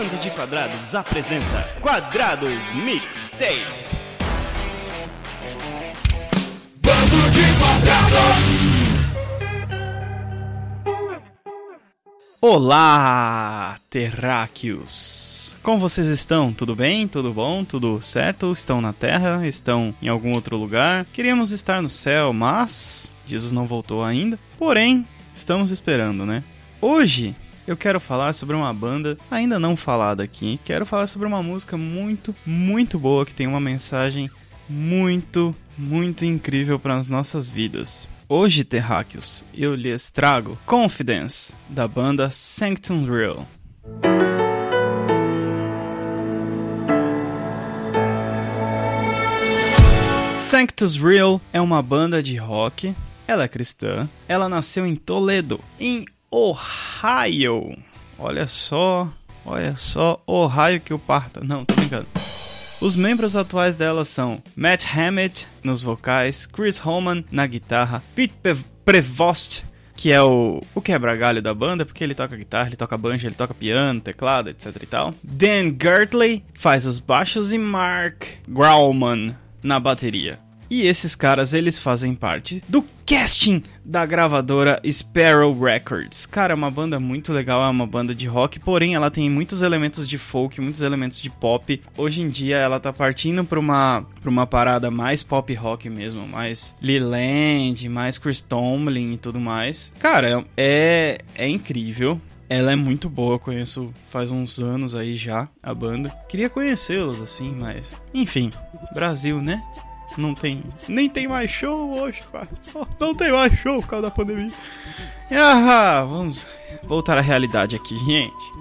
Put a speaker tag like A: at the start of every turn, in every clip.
A: Bando de Quadrados apresenta Quadrados Mixtape. Bando de Quadrados! Olá, terráqueos! Como vocês estão? Tudo bem? Tudo bom? Tudo certo? Estão na Terra? Estão em algum outro lugar? Queríamos estar no céu, mas Jesus não voltou ainda. Porém, estamos esperando, né? Hoje eu quero falar sobre uma banda ainda não falada aqui. Quero falar sobre uma música muito, muito boa que tem uma mensagem muito, muito incrível para as nossas vidas. Hoje, terráqueos, eu lhes trago Confidence, da banda Sanctum Real. Sanctus Real é uma banda de rock, ela é cristã, ela nasceu em Toledo, em Ohio. Olha só, olha só, Ohio que o parta. Não, tô brincando. Os membros atuais dela são Matt Hammett nos vocais, Chris Holman na guitarra, Pete Prevost que é o, o quebra-galho da banda, porque ele toca guitarra, ele toca banjo, ele toca piano, teclado, etc e tal. Dan Gertley faz os baixos e Mark Grauman na bateria. E esses caras, eles fazem parte do casting da gravadora Sparrow Records. Cara, é uma banda muito legal, é uma banda de rock, porém ela tem muitos elementos de folk, muitos elementos de pop. Hoje em dia ela tá partindo pra uma, pra uma parada mais pop rock mesmo, mais Leland, mais Chris Tomlin e tudo mais. Cara, é, é incrível. Ela é muito boa, conheço faz uns anos aí já a banda. Queria conhecê-los assim, mas enfim, Brasil, né? Não tem. Nem tem mais show hoje, cara. Não tem mais show por causa da pandemia. Ah, vamos voltar à realidade aqui, gente.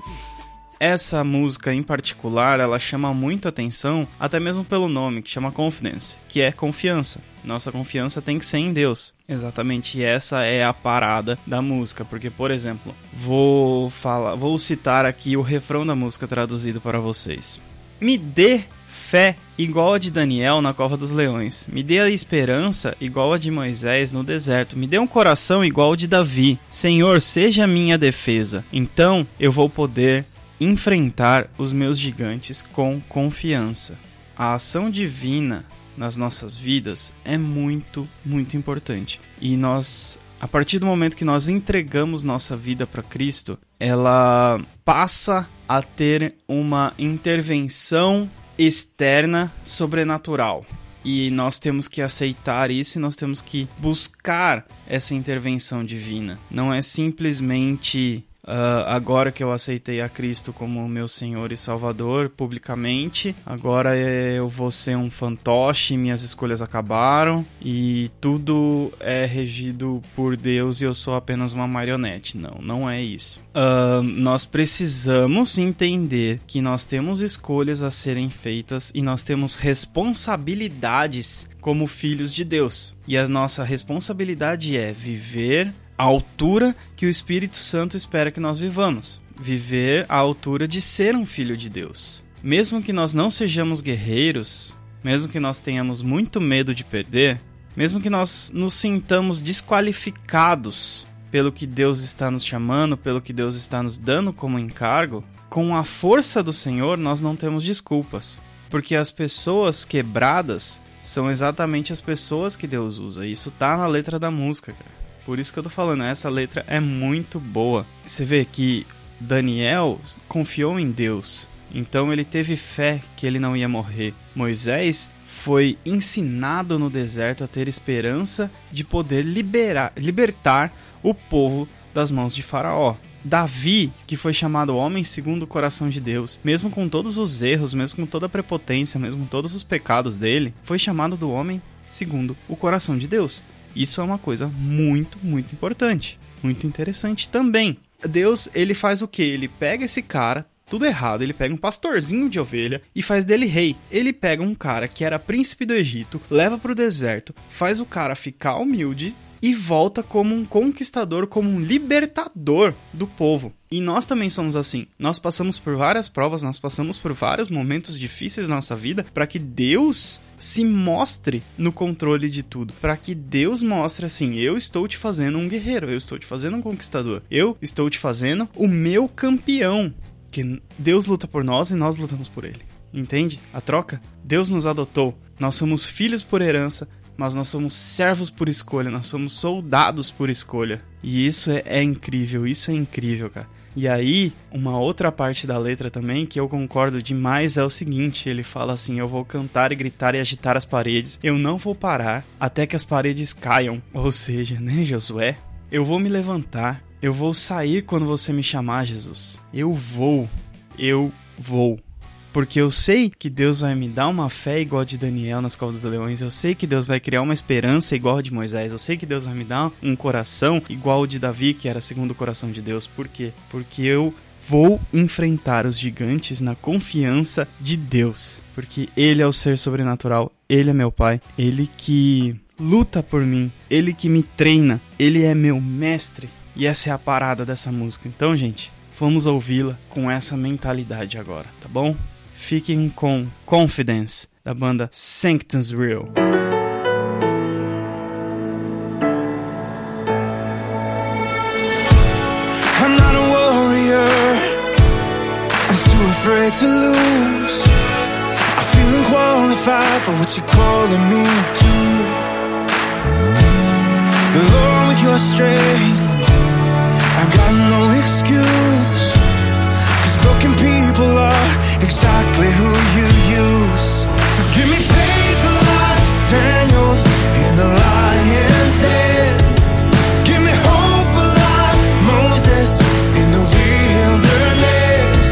A: Essa música em particular, ela chama muito atenção, até mesmo pelo nome, que chama Confidence, que é confiança. Nossa confiança tem que ser em Deus. Exatamente, essa é a parada da música, porque por exemplo, vou falar, vou citar aqui o refrão da música traduzido para vocês. Me dê fé igual a de Daniel na cova dos leões. Me dê a esperança igual a de Moisés no deserto. Me dê um coração igual ao de Davi. Senhor, seja minha defesa. Então eu vou poder enfrentar os meus gigantes com confiança. A ação divina nas nossas vidas é muito, muito importante. E nós, a partir do momento que nós entregamos nossa vida para Cristo, ela passa a ter uma intervenção externa sobrenatural. E nós temos que aceitar isso e nós temos que buscar essa intervenção divina. Não é simplesmente Uh, agora que eu aceitei a Cristo como meu Senhor e Salvador publicamente, agora eu vou ser um fantoche, minhas escolhas acabaram e tudo é regido por Deus e eu sou apenas uma marionete. Não, não é isso. Uh, nós precisamos entender que nós temos escolhas a serem feitas e nós temos responsabilidades como filhos de Deus. E a nossa responsabilidade é viver à altura que o Espírito Santo espera que nós vivamos. Viver à altura de ser um filho de Deus. Mesmo que nós não sejamos guerreiros, mesmo que nós tenhamos muito medo de perder, mesmo que nós nos sintamos desqualificados pelo que Deus está nos chamando, pelo que Deus está nos dando como encargo, com a força do Senhor nós não temos desculpas. Porque as pessoas quebradas são exatamente as pessoas que Deus usa. Isso tá na letra da música, cara. Por isso que eu tô falando, essa letra é muito boa. Você vê que Daniel confiou em Deus, então ele teve fé que ele não ia morrer. Moisés foi ensinado no deserto a ter esperança de poder liberar, libertar o povo das mãos de Faraó. Davi, que foi chamado homem segundo o coração de Deus, mesmo com todos os erros, mesmo com toda a prepotência, mesmo com todos os pecados dele, foi chamado do homem segundo o coração de Deus. Isso é uma coisa muito, muito importante, muito interessante também. Deus, ele faz o que? Ele pega esse cara, tudo errado, ele pega um pastorzinho de ovelha e faz dele rei. Ele pega um cara que era príncipe do Egito, leva para o deserto, faz o cara ficar humilde e volta como um conquistador, como um libertador do povo. E nós também somos assim. Nós passamos por várias provas, nós passamos por vários momentos difíceis na nossa vida para que Deus se mostre no controle de tudo, para que Deus mostre assim: eu estou te fazendo um guerreiro, eu estou te fazendo um conquistador, eu estou te fazendo o meu campeão. Que Deus luta por nós e nós lutamos por ele. Entende? A troca? Deus nos adotou. Nós somos filhos por herança, mas nós somos servos por escolha, nós somos soldados por escolha. E isso é, é incrível, isso é incrível, cara. E aí, uma outra parte da letra também que eu concordo demais é o seguinte: ele fala assim, eu vou cantar e gritar e agitar as paredes, eu não vou parar até que as paredes caiam. Ou seja, né, Josué? Eu vou me levantar, eu vou sair quando você me chamar, Jesus. Eu vou, eu vou. Porque eu sei que Deus vai me dar uma fé igual a de Daniel nas covas dos leões. Eu sei que Deus vai criar uma esperança igual a de Moisés. Eu sei que Deus vai me dar um coração igual ao de Davi, que era segundo o coração de Deus. Por quê? Porque eu vou enfrentar os gigantes na confiança de Deus. Porque Ele é o ser sobrenatural, Ele é meu Pai, Ele que luta por mim, Ele que me treina, Ele é meu mestre. E essa é a parada dessa música. Então, gente, vamos ouvi-la com essa mentalidade agora, tá bom? Fiquem com Confidence, da banda Sanctus Real.
B: I'm not a warrior. I'm too afraid to lose. I feel unqualified for what you're calling me to. Lord, with your strength, I've got no excuse. Cause broken people are exactly who you use. So give me faith like Daniel in the lion's den. Give me hope like Moses in the wilderness.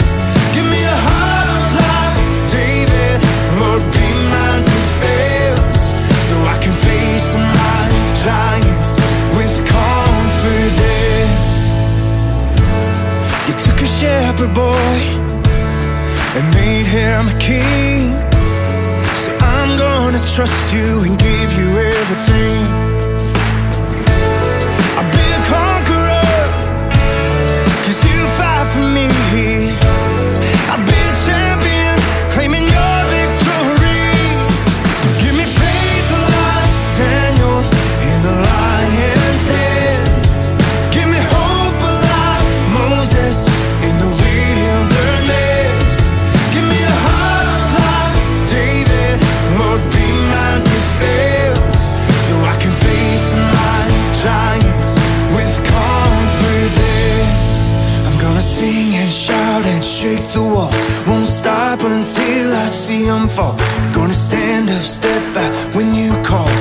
B: Give me a heart like David, Lord, be my defense. So I can face my giants with confidence. You took a shepherd boy and made him a king. So I'm gonna trust you and give you everything. Be see them fall. Gonna stand up, step back when you call.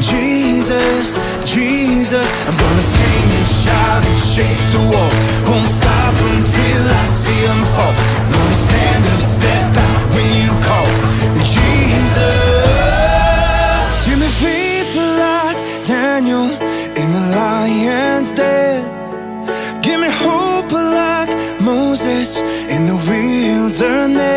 B: Jesus, Jesus, I'm gonna sing and shout and shake the walls. Won't stop until I see them fall. Gonna stand up, step back when you call. Jesus, give me faith like Daniel in the lion's den. Give me hope like Moses in the wilderness.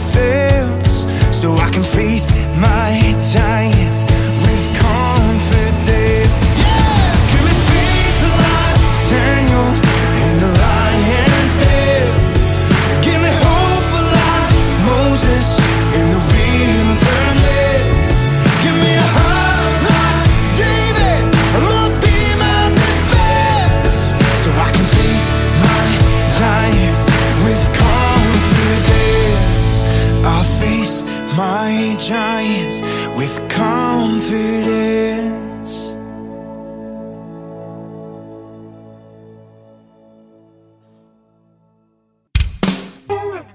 B: Defense. So I can face my giants with confidence.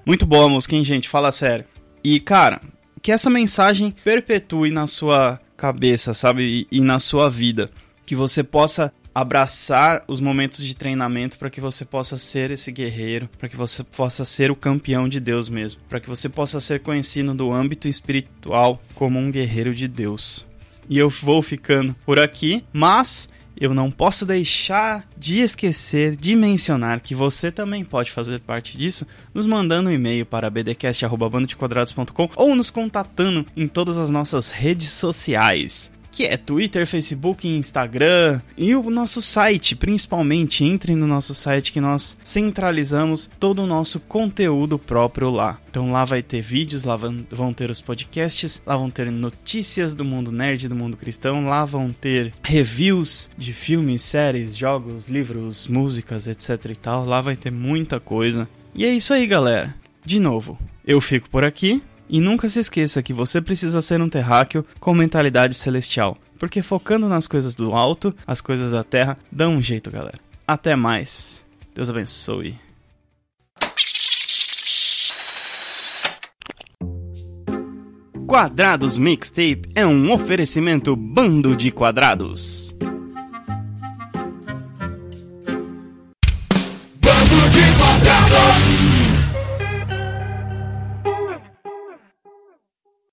A: Muito boa a música, hein, gente? Fala sério. E, cara, que essa mensagem perpetue na sua cabeça, sabe? E, e na sua vida. Que você possa abraçar os momentos de treinamento para que você possa ser esse guerreiro, para que você possa ser o campeão de Deus mesmo, para que você possa ser conhecido do âmbito espiritual como um guerreiro de Deus. E eu vou ficando por aqui, mas eu não posso deixar de esquecer de mencionar que você também pode fazer parte disso nos mandando um e-mail para bdcast.bandodequadrados.com ou nos contatando em todas as nossas redes sociais que é Twitter, Facebook, Instagram e o nosso site, principalmente. Entrem no nosso site que nós centralizamos todo o nosso conteúdo próprio lá. Então lá vai ter vídeos, lá vão ter os podcasts, lá vão ter notícias do mundo nerd, do mundo cristão, lá vão ter reviews de filmes, séries, jogos, livros, músicas, etc e tal. Lá vai ter muita coisa. E é isso aí, galera. De novo, eu fico por aqui. E nunca se esqueça que você precisa ser um terráqueo com mentalidade celestial, porque focando nas coisas do alto, as coisas da terra, dá um jeito, galera. Até mais. Deus abençoe. Quadrados Mixtape é um oferecimento bando de quadrados.